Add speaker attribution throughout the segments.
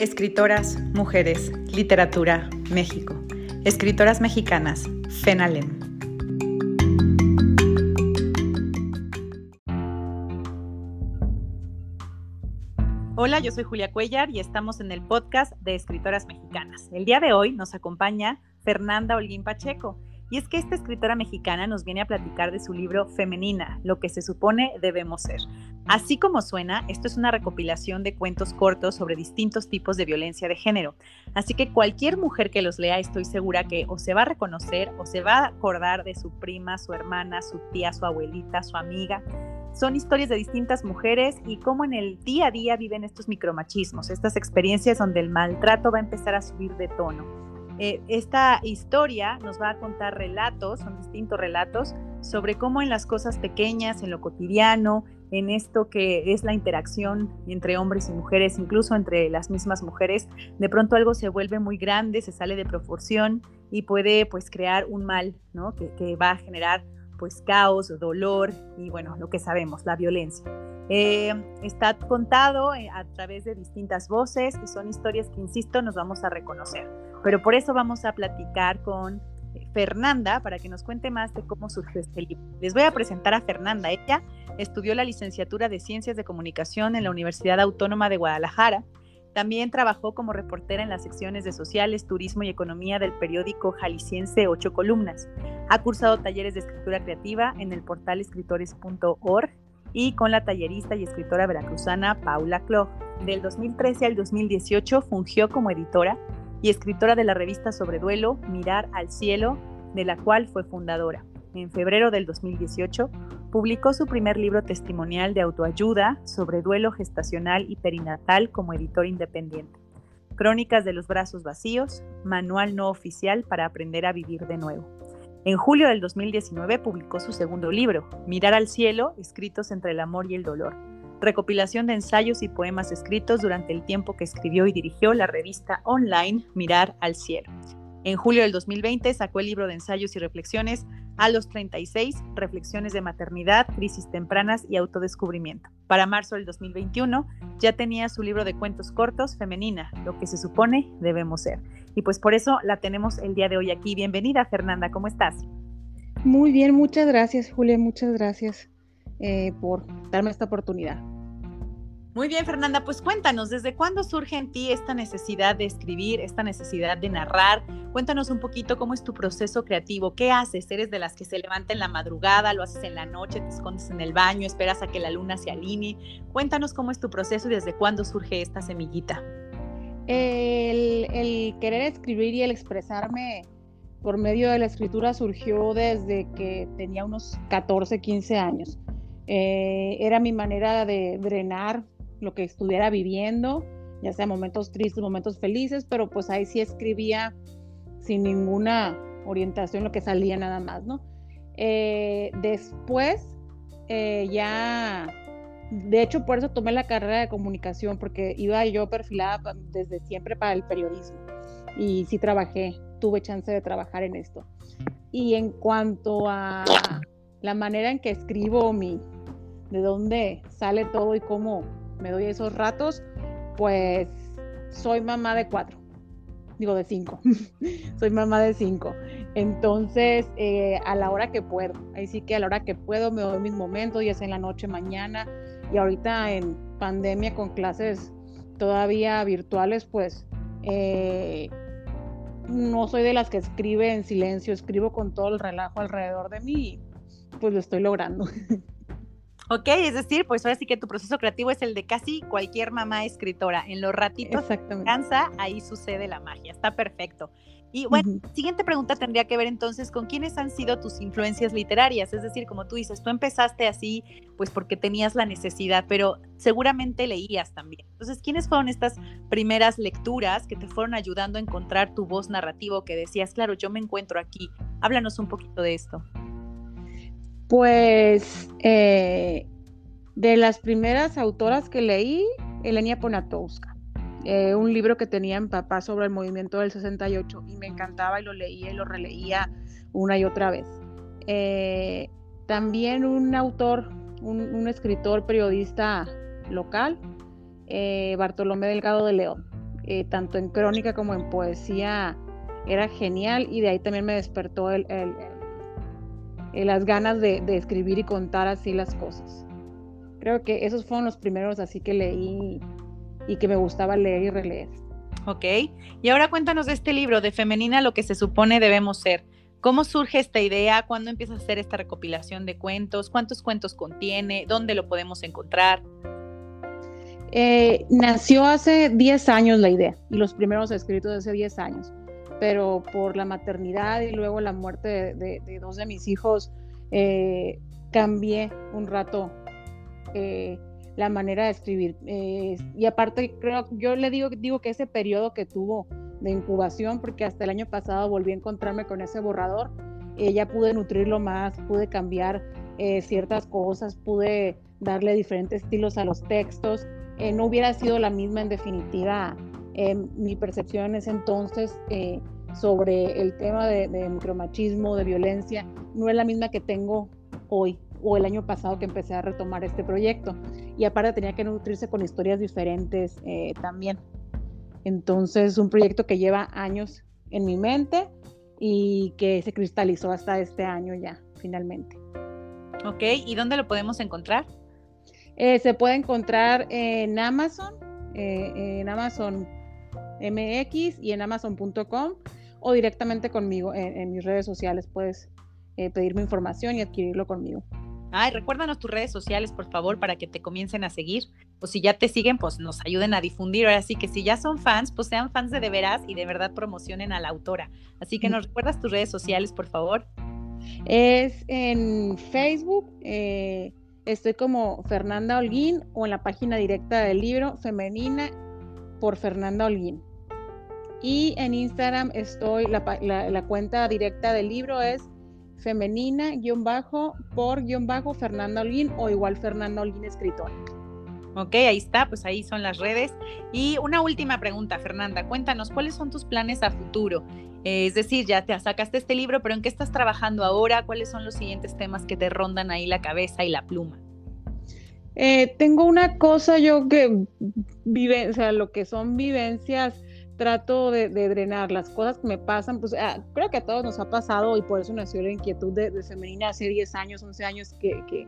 Speaker 1: Escritoras, mujeres, literatura, México. Escritoras mexicanas, FENALEM. Hola, yo soy Julia Cuellar y estamos en el podcast de Escritoras Mexicanas. El día de hoy nos acompaña Fernanda Holguín Pacheco. Y es que esta escritora mexicana nos viene a platicar de su libro Femenina, lo que se supone debemos ser. Así como suena, esto es una recopilación de cuentos cortos sobre distintos tipos de violencia de género. Así que cualquier mujer que los lea estoy segura que o se va a reconocer o se va a acordar de su prima, su hermana, su tía, su abuelita, su amiga. Son historias de distintas mujeres y cómo en el día a día viven estos micromachismos, estas experiencias donde el maltrato va a empezar a subir de tono eh, esta historia nos va a contar relatos, son distintos relatos, sobre cómo en las cosas pequeñas, en lo cotidiano, en esto que es la interacción entre hombres y mujeres, incluso entre las mismas mujeres, de pronto algo se vuelve muy grande, se sale de proporción y puede pues crear un mal, ¿no? Que, va a generar pues caos, dolor y bueno, lo que sabemos, la violencia. Eh, está contado eh, a través de distintas voces y son historias que, insisto, nos vamos a reconocer. Pero por eso vamos a platicar con Fernanda para que nos cuente más de cómo surgió este libro. Les voy a presentar a Fernanda. Ella estudió la licenciatura de Ciencias de Comunicación en la Universidad Autónoma de Guadalajara. También trabajó como reportera en las secciones de Sociales, Turismo y Economía del periódico jalisciense Ocho Columnas. Ha cursado talleres de escritura creativa en el portal escritores.org y con la tallerista y escritora veracruzana Paula Clog. Del 2013 al 2018 fungió como editora y escritora de la revista sobre duelo Mirar al Cielo, de la cual fue fundadora. En febrero del 2018 publicó su primer libro testimonial de autoayuda sobre duelo gestacional y perinatal como editor independiente. Crónicas de los brazos vacíos, manual no oficial para aprender a vivir de nuevo. En julio del 2019 publicó su segundo libro, Mirar al cielo, escritos entre el amor y el dolor, recopilación de ensayos y poemas escritos durante el tiempo que escribió y dirigió la revista online Mirar al cielo. En julio del 2020 sacó el libro de ensayos y reflexiones a los 36, Reflexiones de maternidad, crisis tempranas y autodescubrimiento. Para marzo del 2021 ya tenía su libro de cuentos cortos, Femenina, lo que se supone debemos ser. Y pues por eso la tenemos el día de hoy aquí. Bienvenida, Fernanda, ¿cómo estás?
Speaker 2: Muy bien, muchas gracias, Julia, muchas gracias eh, por darme esta oportunidad.
Speaker 1: Muy bien, Fernanda, pues cuéntanos, ¿desde cuándo surge en ti esta necesidad de escribir, esta necesidad de narrar? Cuéntanos un poquito cómo es tu proceso creativo, qué haces, eres de las que se levanta en la madrugada, lo haces en la noche, te escondes en el baño, esperas a que la luna se alinee. Cuéntanos cómo es tu proceso y desde cuándo surge esta semillita.
Speaker 2: El, querer escribir y el expresarme por medio de la escritura surgió desde que tenía unos 14, 15 años. Eh, era mi manera de drenar lo que estuviera viviendo, ya sea momentos tristes, momentos felices, pero pues ahí sí escribía sin ninguna orientación lo que salía nada más, ¿no? Eh, después eh, ya, de hecho por eso tomé la carrera de comunicación, porque iba yo perfilada desde siempre para el periodismo y sí trabajé, tuve chance de trabajar en esto. Y en cuanto a la manera en que escribo mi, de dónde sale todo y cómo me doy esos ratos, pues soy mamá de cuatro, digo de cinco, soy mamá de cinco. Entonces, eh, a la hora que puedo, ahí sí que a la hora que puedo me doy mis momentos, ya sea en la noche, mañana, y ahorita en pandemia con clases todavía virtuales, pues eh, no soy de las que escribe en silencio, escribo con todo el relajo alrededor de mí pues lo estoy logrando.
Speaker 1: Ok, es decir, pues ahora sí que tu proceso creativo es el de casi cualquier mamá escritora. En los ratitos cansa, ahí sucede la magia. Está perfecto. Y bueno, siguiente pregunta tendría que ver entonces con quiénes han sido tus influencias literarias. Es decir, como tú dices, tú empezaste así, pues porque tenías la necesidad, pero seguramente leías también. Entonces, ¿quiénes fueron estas primeras lecturas que te fueron ayudando a encontrar tu voz narrativo que decías, claro, yo me encuentro aquí? Háblanos un poquito de esto.
Speaker 2: Pues eh, de las primeras autoras que leí, Elenia Ponatowska, eh, un libro que tenía en papá sobre el movimiento del 68 y me encantaba y lo leía y lo releía una y otra vez. Eh, también un autor, un, escritor periodista local, Bartolomé Delgado de León. tanto en crónica como en poesía, era genial y de ahí también me despertó el, las ganas de, de, escribir y contar así las cosas. Creo que esos fueron los primeros así que leí y que me gustaba leer y releer.
Speaker 1: Ok, y ahora cuéntanos de este libro, de Femenina, lo que se supone debemos ser. ¿Cómo surge esta idea? ¿Cuándo empiezas a hacer esta recopilación de cuentos? ¿Cuántos cuentos contiene? ¿Dónde lo podemos encontrar?
Speaker 2: Eh, nació hace 10 años la idea y los primeros escritos hace 10 años, pero por la maternidad y luego la muerte de, dos de mis hijos, eh, cambié un rato eh, la manera de escribir. y aparte, creo, yo le digo, digo que ese periodo que tuvo de incubación, porque hasta el año pasado volví a encontrarme con ese borrador, ya pude nutrirlo más, pude cambiar ciertas cosas, pude darle diferentes estilos a los textos eh, no hubiera sido la misma en definitiva eh, mi percepción en ese entonces eh, sobre el tema de, micromachismo, de violencia, no es la misma que tengo hoy o el año pasado que empecé a retomar este proyecto. Y aparte tenía que nutrirse con historias diferentes también. Entonces, un proyecto que lleva años en mi mente y que se cristalizó hasta este año ya, finalmente.
Speaker 1: Ok, ¿y dónde lo podemos encontrar?
Speaker 2: Eh, se puede encontrar en Amazon, eh, en Amazon MX y en amazon.com o directamente conmigo en, mis redes sociales. Puedes eh, pedirme información y adquirirlo conmigo.
Speaker 1: Ay, recuérdanos tus redes sociales, por favor, para que te comiencen a seguir. O si ya te siguen, pues nos ayuden a difundir. Ahora sí que si ya son fans, pues sean fans de de veras y de verdad promocionen a la autora. Así que nos recuerdas tus redes sociales, por favor.
Speaker 2: Es en Facebook, Estoy como Fernanda Holguín o en la página directa del libro Femenina por Fernanda Holguín. Y en Instagram estoy, la, cuenta directa del libro es femenina-por-fernanda Holguín o igual Fernanda Holguín escritora.
Speaker 1: Ok, ahí está, pues ahí son las redes. Y una última pregunta, Fernanda, cuéntanos, ¿cuáles son tus planes a futuro? Eh, es decir, ya te sacaste este libro, pero ¿en qué estás trabajando ahora? ¿Cuáles son los siguientes temas que te rondan ahí la cabeza y la pluma?
Speaker 2: Eh, tengo una cosa yo que vive, o sea, lo que son vivencias, trato de, drenar las cosas que me pasan, pues ah, creo que a todos nos ha pasado y por eso nació la inquietud de, de femenina hace 10 años, 11 años que, que,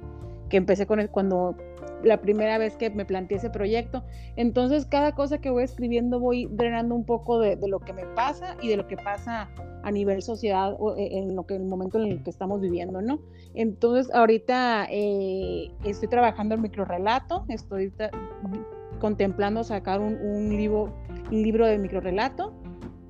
Speaker 2: que empecé con el, cuando la primera vez que me planteé ese proyecto. Entonces, cada cosa que voy escribiendo voy drenando un poco de, lo que me pasa y de lo que pasa a nivel sociedad o e, en lo que el momento en el que estamos viviendo, ¿no? Entonces, ahorita eh, estoy trabajando el microrelato, estoy contemplando sacar un, un libro de microrelato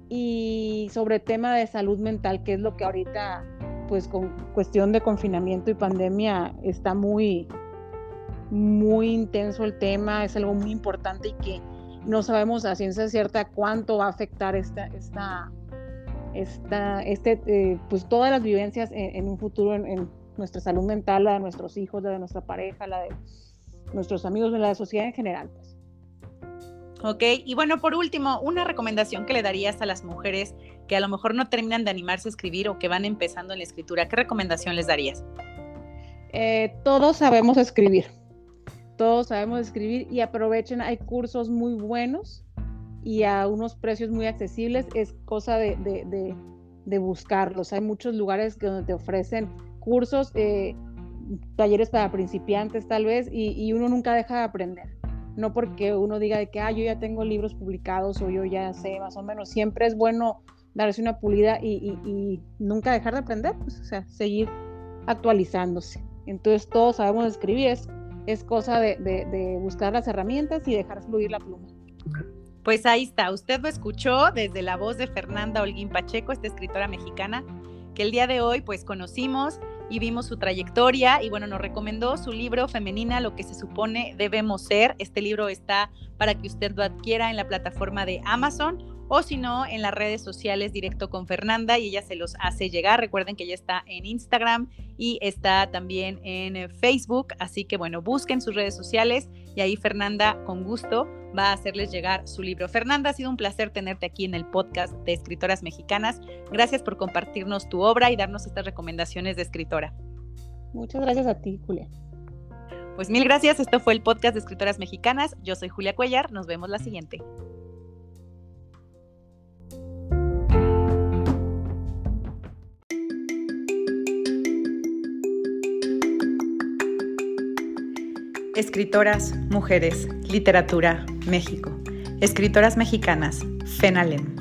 Speaker 2: y sobre tema de salud mental, que es lo que ahorita pues con cuestión de confinamiento y pandemia está muy, muy intenso el tema, es algo muy importante y que no sabemos a ciencia cierta cuánto va a afectar esta, esta, esta este, eh, pues todas las vivencias en, un futuro en, nuestra salud mental, la de nuestros hijos, la de nuestra pareja, la de nuestros amigos, la de la sociedad en general. Pues.
Speaker 1: Ok, y bueno, por último, una recomendación que le darías a las mujeres que a lo mejor no terminan de animarse a escribir o que van empezando en la escritura, ¿qué recomendación les darías?
Speaker 2: Eh, todos sabemos escribir, todos sabemos escribir y aprovechen, hay cursos muy buenos y a unos precios muy accesibles, es cosa de, buscarlos. Hay muchos lugares donde te ofrecen cursos, eh, talleres para principiantes tal vez, y uno nunca deja de aprender no porque uno diga de que, ah, yo ya tengo libros publicados o yo ya sé más o menos, siempre es bueno darse una pulida y, nunca dejar de aprender, pues, o sea, seguir actualizándose. Entonces todos sabemos escribir, es, es cosa de, buscar las herramientas y dejar fluir la pluma.
Speaker 1: Pues ahí está, usted lo escuchó desde la voz de Fernanda Holguín Pacheco, esta escritora mexicana, que el día de hoy pues conocimos y vimos su trayectoria y bueno, nos recomendó su libro Femenina, lo que se supone debemos ser. Este libro está para que usted lo adquiera en la plataforma de Amazon o si no, en las redes sociales directo con Fernanda y ella se los hace llegar. Recuerden que ella está en Instagram y está también en Facebook, así que bueno, busquen sus redes sociales y ahí Fernanda con gusto va a hacerles llegar su libro. Fernanda, ha sido un placer tenerte aquí en el podcast de Escritoras Mexicanas. Gracias por compartirnos tu obra y darnos estas recomendaciones de escritora.
Speaker 2: Muchas gracias a ti, Julia.
Speaker 1: Pues mil gracias, esto fue el podcast de Escritoras Mexicanas. Yo soy Julia Cuellar, nos vemos la siguiente. Escritoras, mujeres, literatura, México. Escritoras mexicanas, FENALEM.